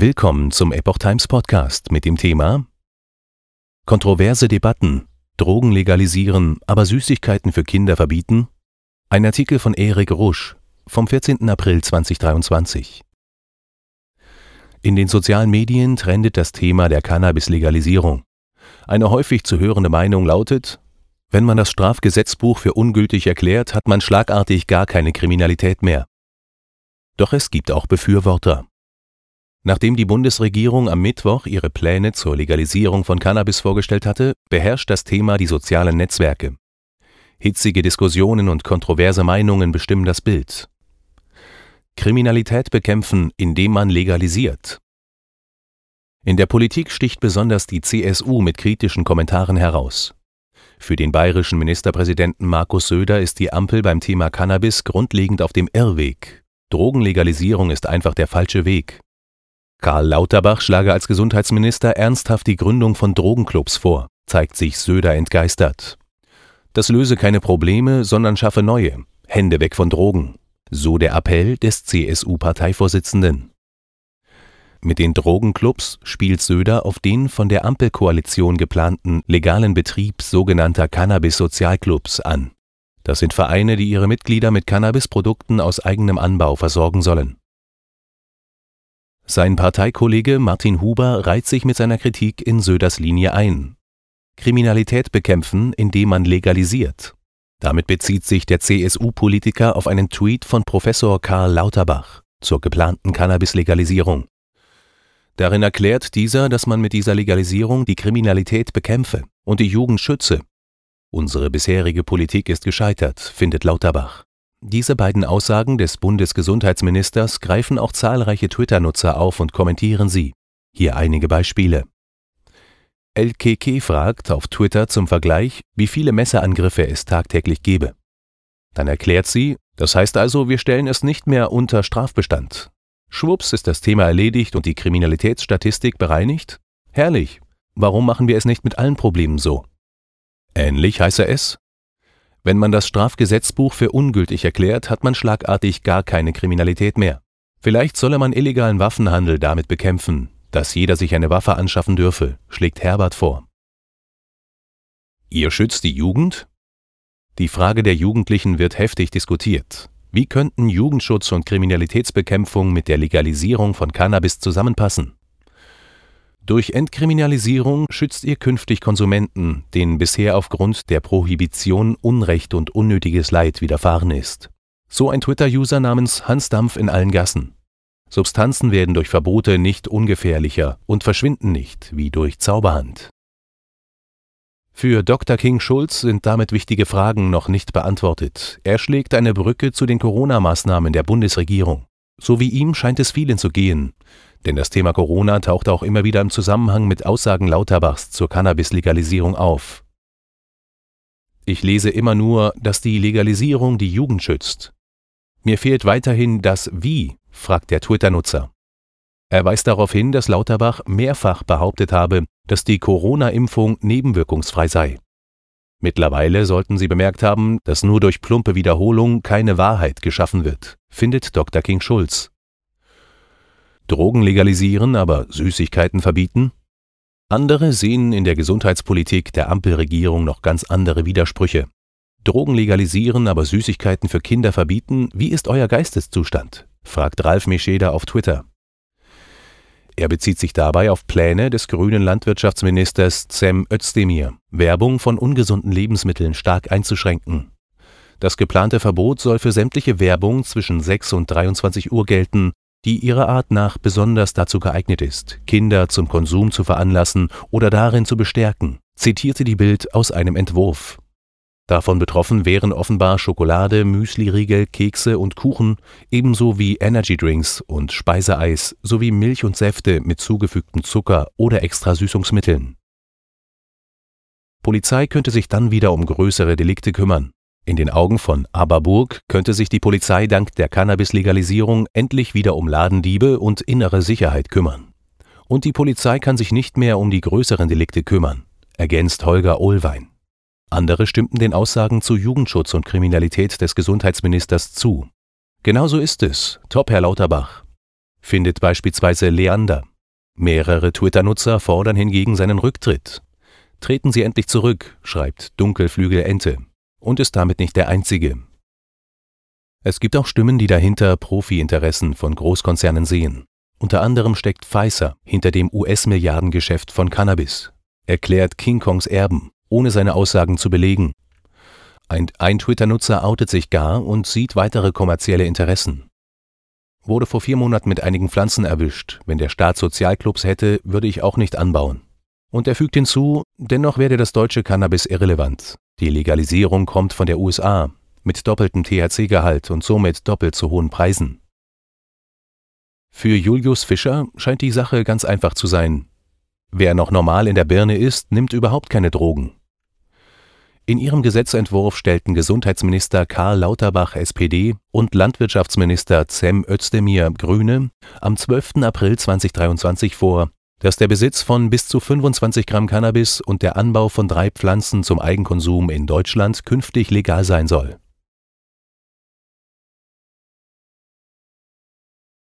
Willkommen zum Epoch Times Podcast mit dem Thema Kontroverse Debatten, Drogen legalisieren, aber Süßigkeiten für Kinder verbieten? Ein Artikel von Erik Rusch vom 14. April 2023. In den sozialen Medien trendet das Thema der Cannabis-Legalisierung. Eine häufig zu hörende Meinung lautet, wenn man das Strafgesetzbuch für ungültig erklärt, hat man schlagartig gar keine Kriminalität mehr. Doch es gibt auch Befürworter. Nachdem die Bundesregierung am Mittwoch ihre Pläne zur Legalisierung von Cannabis vorgestellt hatte, beherrscht das Thema die sozialen Netzwerke. Hitzige Diskussionen und kontroverse Meinungen bestimmen das Bild. Kriminalität bekämpfen, indem man legalisiert. In der Politik sticht besonders die CSU mit kritischen Kommentaren heraus. Für den bayerischen Ministerpräsidenten Markus Söder ist die Ampel beim Thema Cannabis grundlegend auf dem Irrweg. Drogenlegalisierung ist einfach der falsche Weg. Karl Lauterbach schlage als Gesundheitsminister ernsthaft die Gründung von Drogenclubs vor, zeigt sich Söder entgeistert. Das löse keine Probleme, sondern schaffe neue. Hände weg von Drogen. So der Appell des CSU-Parteivorsitzenden. Mit den Drogenclubs spielt Söder auf den von der Ampelkoalition geplanten legalen Betrieb sogenannter Cannabis-Sozialclubs an. Das sind Vereine, die ihre Mitglieder mit Cannabisprodukten aus eigenem Anbau versorgen sollen. Sein Parteikollege Martin Huber reiht sich mit seiner Kritik in Söders Linie ein. Kriminalität bekämpfen, indem man legalisiert. Damit bezieht sich der CSU-Politiker auf einen Tweet von Professor Karl Lauterbach zur geplanten Cannabis-Legalisierung. Darin erklärt dieser, dass man mit dieser Legalisierung die Kriminalität bekämpfe und die Jugend schütze. Unsere bisherige Politik ist gescheitert, findet Lauterbach. Diese beiden Aussagen des Bundesgesundheitsministers greifen auch zahlreiche Twitter-Nutzer auf und kommentieren sie. Hier einige Beispiele. LKK fragt auf Twitter zum Vergleich, wie viele Messerangriffe es tagtäglich gebe. Dann erklärt sie, das heißt also, wir stellen es nicht mehr unter Strafbestand. Schwupps ist das Thema erledigt und die Kriminalitätsstatistik bereinigt? Herrlich. Warum machen wir es nicht mit allen Problemen so? Ähnlich heiße es, wenn man das Strafgesetzbuch für ungültig erklärt, hat man schlagartig gar keine Kriminalität mehr. Vielleicht solle man illegalen Waffenhandel damit bekämpfen, dass jeder sich eine Waffe anschaffen dürfe, schlägt Herbert vor. Ihr schützt die Jugend? Die Frage der Jugendlichen wird heftig diskutiert. Wie könnten Jugendschutz und Kriminalitätsbekämpfung mit der Legalisierung von Cannabis zusammenpassen? Durch Entkriminalisierung schützt ihr künftig Konsumenten, denen bisher aufgrund der Prohibition Unrecht und unnötiges Leid widerfahren ist. So ein Twitter-User namens Hans Dampf in allen Gassen. Substanzen werden durch Verbote nicht ungefährlicher und verschwinden nicht wie durch Zauberhand. Für Dr. King Schulz sind damit wichtige Fragen noch nicht beantwortet. Er schlägt eine Brücke zu den Corona-Maßnahmen der Bundesregierung. So wie ihm scheint es vielen zu gehen. Denn das Thema Corona taucht auch immer wieder im Zusammenhang mit Aussagen Lauterbachs zur Cannabis-Legalisierung auf. Ich lese immer nur, dass die Legalisierung die Jugend schützt. Mir fehlt weiterhin das Wie, fragt der Twitter-Nutzer. Er weist darauf hin, dass Lauterbach mehrfach behauptet habe, dass die Corona-Impfung nebenwirkungsfrei sei. Mittlerweile sollten Sie bemerkt haben, dass nur durch plumpe Wiederholung keine Wahrheit geschaffen wird, findet Dr. King Schulz. Drogen legalisieren, aber Süßigkeiten verbieten? Andere sehen in der Gesundheitspolitik der Ampelregierung noch ganz andere Widersprüche. Drogen legalisieren, aber Süßigkeiten für Kinder verbieten, wie ist euer Geisteszustand? fragt Ralf Mischeder auf Twitter. Er bezieht sich dabei auf Pläne des grünen Landwirtschaftsministers Cem Özdemir, Werbung von ungesunden Lebensmitteln stark einzuschränken. Das geplante Verbot soll für sämtliche Werbung zwischen 6 und 23 Uhr gelten die ihrer Art nach besonders dazu geeignet ist, Kinder zum Konsum zu veranlassen oder darin zu bestärken, zitierte die Bild aus einem Entwurf. Davon betroffen wären offenbar Schokolade, Müsliriegel, Kekse und Kuchen, ebenso wie Energydrinks und Speiseeis sowie Milch und Säfte mit zugefügtem Zucker oder extra Süßungsmitteln. Polizei könnte sich dann wieder um größere Delikte kümmern. In den Augen von Aberburg könnte sich die Polizei dank der Cannabis-Legalisierung endlich wieder um Ladendiebe und innere Sicherheit kümmern. Und die Polizei kann sich nicht mehr um die größeren Delikte kümmern, ergänzt Holger Ohlwein. Andere stimmten den Aussagen zu Jugendschutz und Kriminalität des Gesundheitsministers zu. Genauso ist es, top Herr Lauterbach. findet beispielsweise Leander. Mehrere Twitter-Nutzer fordern hingegen seinen Rücktritt. Treten Sie endlich zurück, schreibt Dunkelflügel Ente und ist damit nicht der einzige. Es gibt auch Stimmen, die dahinter Profi-Interessen von Großkonzernen sehen. Unter anderem steckt Pfizer hinter dem US-Milliardengeschäft von Cannabis, erklärt King Kongs Erben, ohne seine Aussagen zu belegen. Ein, ein Twitter-Nutzer outet sich gar und sieht weitere kommerzielle Interessen. Wurde vor vier Monaten mit einigen Pflanzen erwischt. Wenn der Staat Sozialclubs hätte, würde ich auch nicht anbauen. Und er fügt hinzu, dennoch werde das deutsche Cannabis irrelevant. Die Legalisierung kommt von der USA mit doppeltem THC-Gehalt und somit doppelt so hohen Preisen. Für Julius Fischer scheint die Sache ganz einfach zu sein. Wer noch normal in der Birne ist, nimmt überhaupt keine Drogen. In ihrem Gesetzentwurf stellten Gesundheitsminister Karl Lauterbach SPD und Landwirtschaftsminister Cem Özdemir Grüne am 12. April 2023 vor, dass der Besitz von bis zu 25 Gramm Cannabis und der Anbau von drei Pflanzen zum Eigenkonsum in Deutschland künftig legal sein soll